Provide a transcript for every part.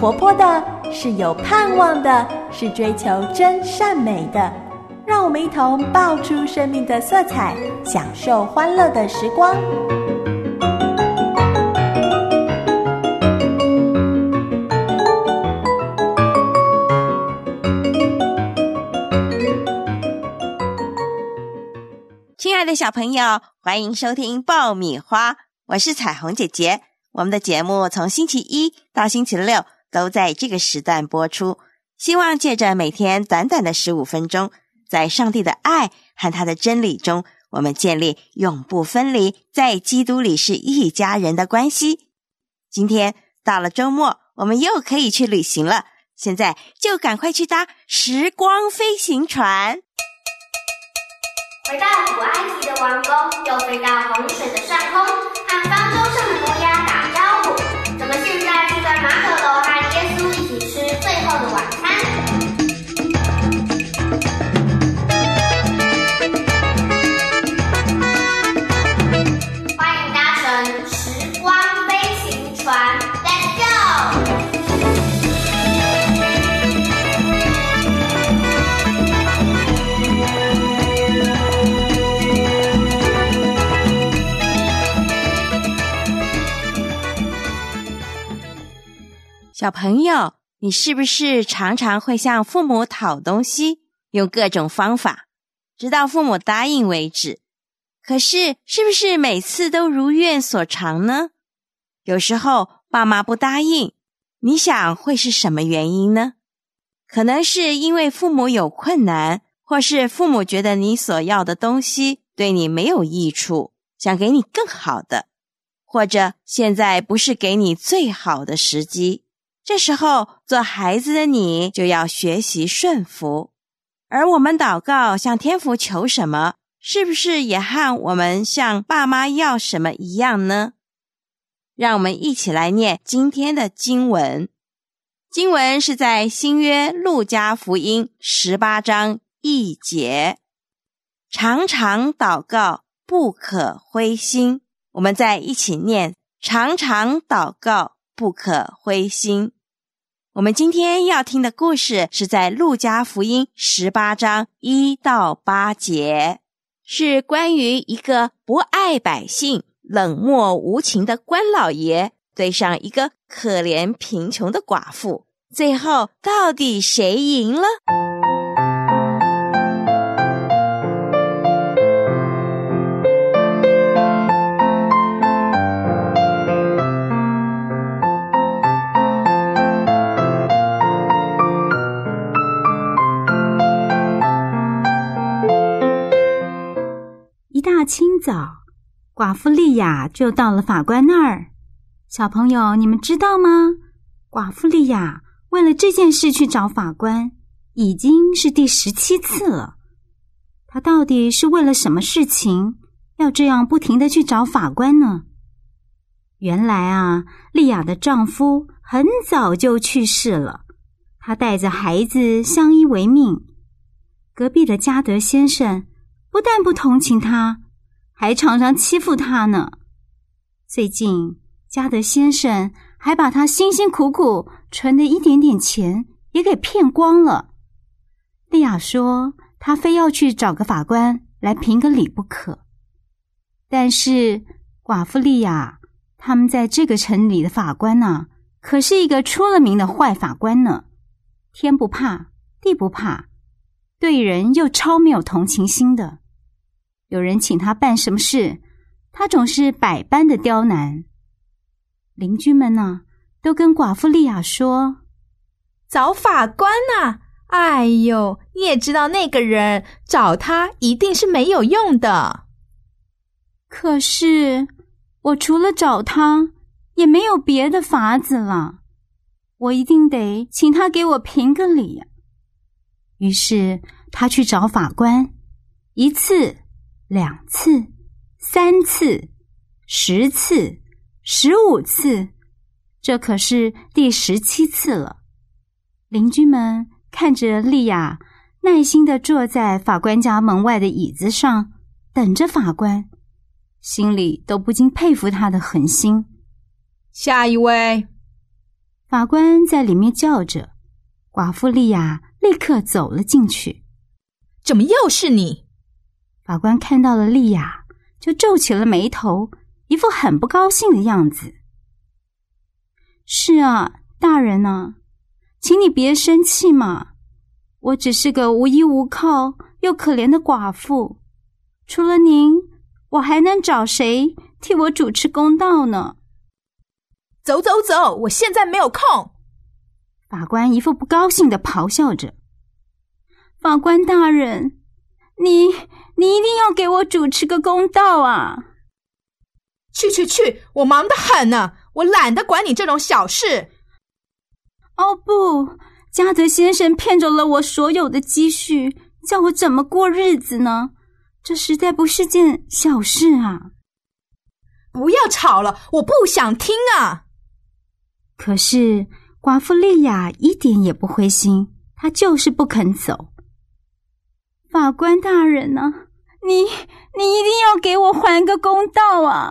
活泼的，是有盼望的，是追求真善美的。让我们一同爆出生命的色彩，享受欢乐的时光。亲爱的小朋友，欢迎收听爆米花，我是彩虹姐姐。我们的节目从星期一到星期六都在这个时段播出，希望借着每天短短的十五分钟，在上帝的爱和他的真理中，我们建立永不分离，在基督里是一家人的关系。今天到了周末，我们又可以去旅行了，现在就赶快去搭时光飞行船，回到古埃及的王宫，又飞到洪水的上空，小朋友，你是不是常常会向父母讨东西，用各种方法，直到父母答应为止？可是，是不是每次都如愿所偿呢？有时候爸妈不答应，你想会是什么原因呢？可能是因为父母有困难，或是父母觉得你所要的东西对你没有益处，想给你更好的，或者现在不是给你最好的时机。这时候，做孩子的你就要学习顺服。而我们祷告向天父求什么，是不是也和我们向爸妈要什么一样呢？让我们一起来念今天的经文。经文是在新约路加福音十八章一节。常常祷告，不可灰心。我们再一起念：常常祷告，不可灰心。我们今天要听的故事是在路加福音十八章一到八节，是关于一个不爱百姓、冷漠无情的官老爷对上一个可怜贫穷的寡妇，最后到底谁赢了？早，寡妇莉亚就到了法官那儿。小朋友，你们知道吗？寡妇莉亚为了这件事去找法官，已经是第十七次了。她到底是为了什么事情要这样不停的去找法官呢？原来啊，莉亚的丈夫很早就去世了，她带着孩子相依为命。隔壁的加德先生。不但不同情他，还常常欺负他呢。最近，加德先生还把他辛辛苦苦存的一点点钱也给骗光了。莉亚说：“她非要去找个法官来评个理不可。”但是，寡妇莉亚他们在这个城里的法官呢，可是一个出了名的坏法官呢。天不怕地不怕，对人又超没有同情心的。有人请他办什么事，他总是百般的刁难。邻居们呢，都跟寡妇莉亚说：“找法官呐、哎呦，你也知道那个人，找他一定是没有用的。可是我除了找他，也没有别的法子了。我一定得请他给我评个理。”于是他去找法官，一次。两次、三次、十次、十五次，这可是第十七次了。邻居们看着莉亚耐心的坐在法官家门外的椅子上，等着法官，心里都不禁佩服他的恒心。下一位，法官在里面叫着，寡妇莉亚立刻走了进去。怎么又是你？法官看到了莉亚，就皱起了眉头，一副很不高兴的样子。是啊，大人呢，请你别生气嘛。我只是个无依无靠又可怜的寡妇，除了您，我还能找谁替我主持公道呢？走走走！我现在没有空。法官一副不高兴的咆哮着。法官大人，你你一定要给我主持个公道啊！去去去！我忙得很呢，我懒得管你这种小事。哦不！加德先生骗走了我所有的积蓄，叫我怎么过日子呢？这实在不是件小事啊！不要吵了，我不想听啊！可是寡妇莉亚一点也不灰心，她就是不肯走。法官大人呢？你你一定要给我还个公道啊！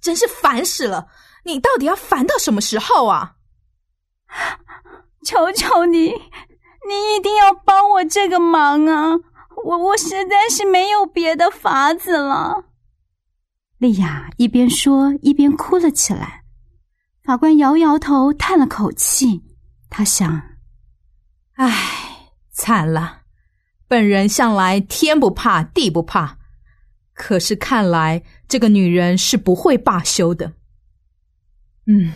真是烦死了！你到底要烦到什么时候啊？求求你，你一定要帮我这个忙啊！我我实在是没有别的法子了。莉亚一边说一边哭了起来。法官摇摇头，叹了口气。他想：“唉，惨了！本人向来天不怕地不怕，可是看来这个女人是不会罢休的。嗯，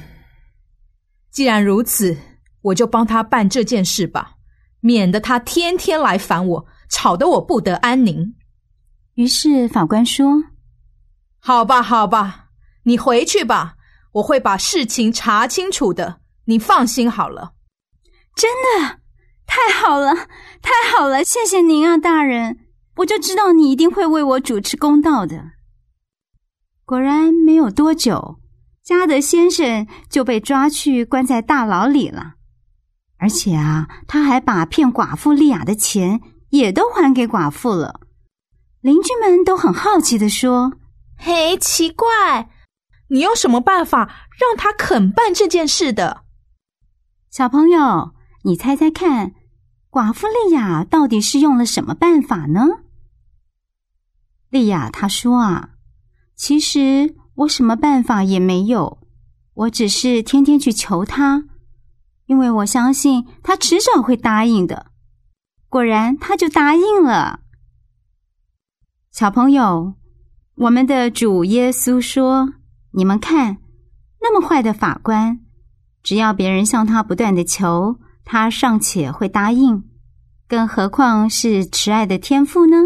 既然如此。”我就帮她办这件事吧，免得她天天来烦我，吵得我不得安宁。于是法官说：“好吧，好吧，你回去吧，我会把事情查清楚的，你放心好了。”真的，太好了，太好了，谢谢您啊，大人！我就知道你一定会为我主持公道的。果然，没有多久，加德先生就被抓去关在大牢里了。而且啊，他还把骗寡妇莉雅的钱也都还给寡妇了。邻居们都很好奇的说：“嘿，奇怪，你有什么办法让他肯办这件事的？”小朋友，你猜猜看，寡妇莉亚到底是用了什么办法呢？莉亚她说：“啊，其实我什么办法也没有，我只是天天去求他。”因为我相信他迟早会答应的，果然他就答应了。小朋友，我们的主耶稣说：“你们看，那么坏的法官，只要别人向他不断的求，他尚且会答应，更何况是慈爱的天父呢？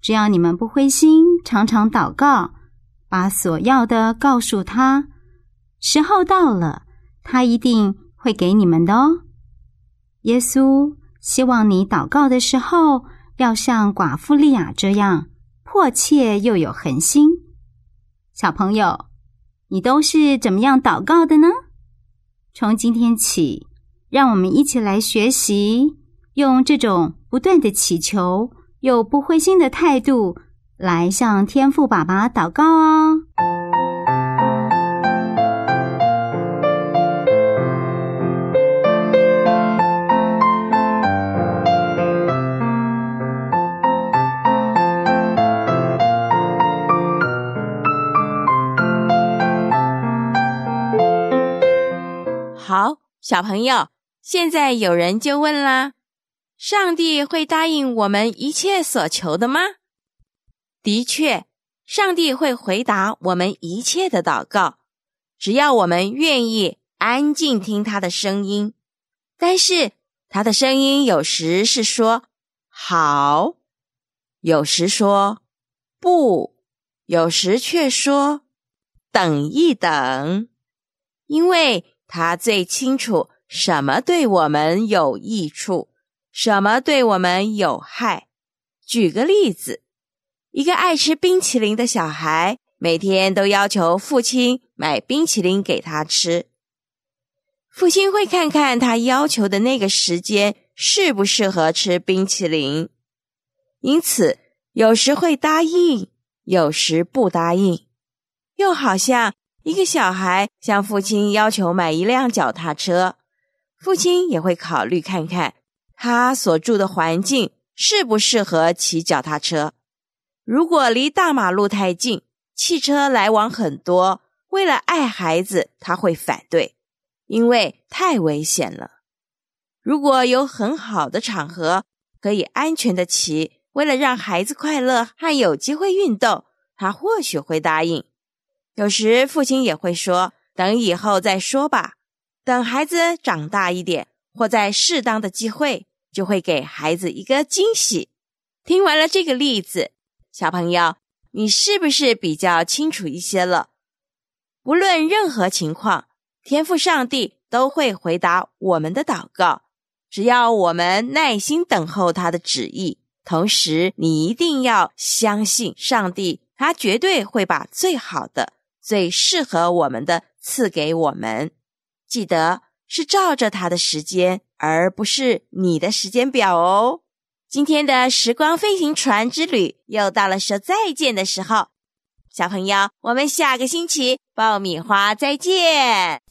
只要你们不灰心，常常祷告，把所要的告诉他，时候到了，他一定。”会给你们的哦。耶稣希望你祷告的时候，要像寡妇利亚这样迫切又有恒心。小朋友，你都是怎么样祷告的呢？从今天起，让我们一起来学习，用这种不断的祈求又不灰心的态度，来向天父爸爸祷告哦。好小朋友，现在有人就问啦：上帝会答应我们一切所求的吗？的确，上帝会回答我们一切的祷告，只要我们愿意安静听他的声音。但是，他的声音有时是说“好”，有时说“不”，有时却说“等一等”，因为。他最清楚什么对我们有益处，什么对我们有害。举个例子，一个爱吃冰淇淋的小孩，每天都要求父亲买冰淇淋给他吃。父亲会看看他要求的那个时间适不适合吃冰淇淋，因此有时会答应，有时不答应。又好像一个小孩向父亲要求买一辆脚踏车，父亲也会考虑看看他所住的环境适不适合骑脚踏车。如果离大马路太近，汽车来往很多，为了爱孩子，他会反对，因为太危险了。如果有很好的场合可以安全的骑，为了让孩子快乐和有机会运动，他或许会答应。有时父亲也会说：“等以后再说吧，等孩子长大一点，或在适当的机会，就会给孩子一个惊喜。”听完了这个例子，小朋友，你是不是比较清楚一些了？不论任何情况，天赋上帝都会回答我们的祷告，只要我们耐心等候他的旨意。同时，你一定要相信上帝，他绝对会把最好的。最适合我们的赐给我们，记得是照着他的时间，而不是你的时间表哦。今天的时光飞行船之旅又到了说再见的时候，小朋友，我们下个星期爆米花再见。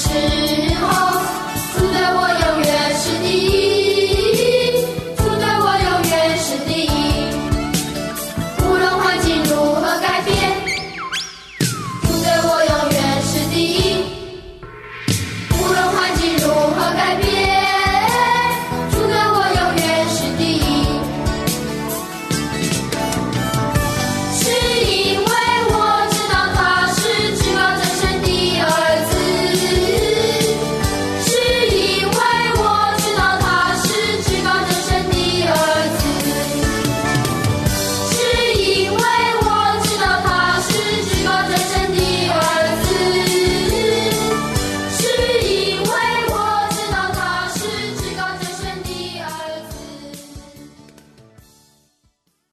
是。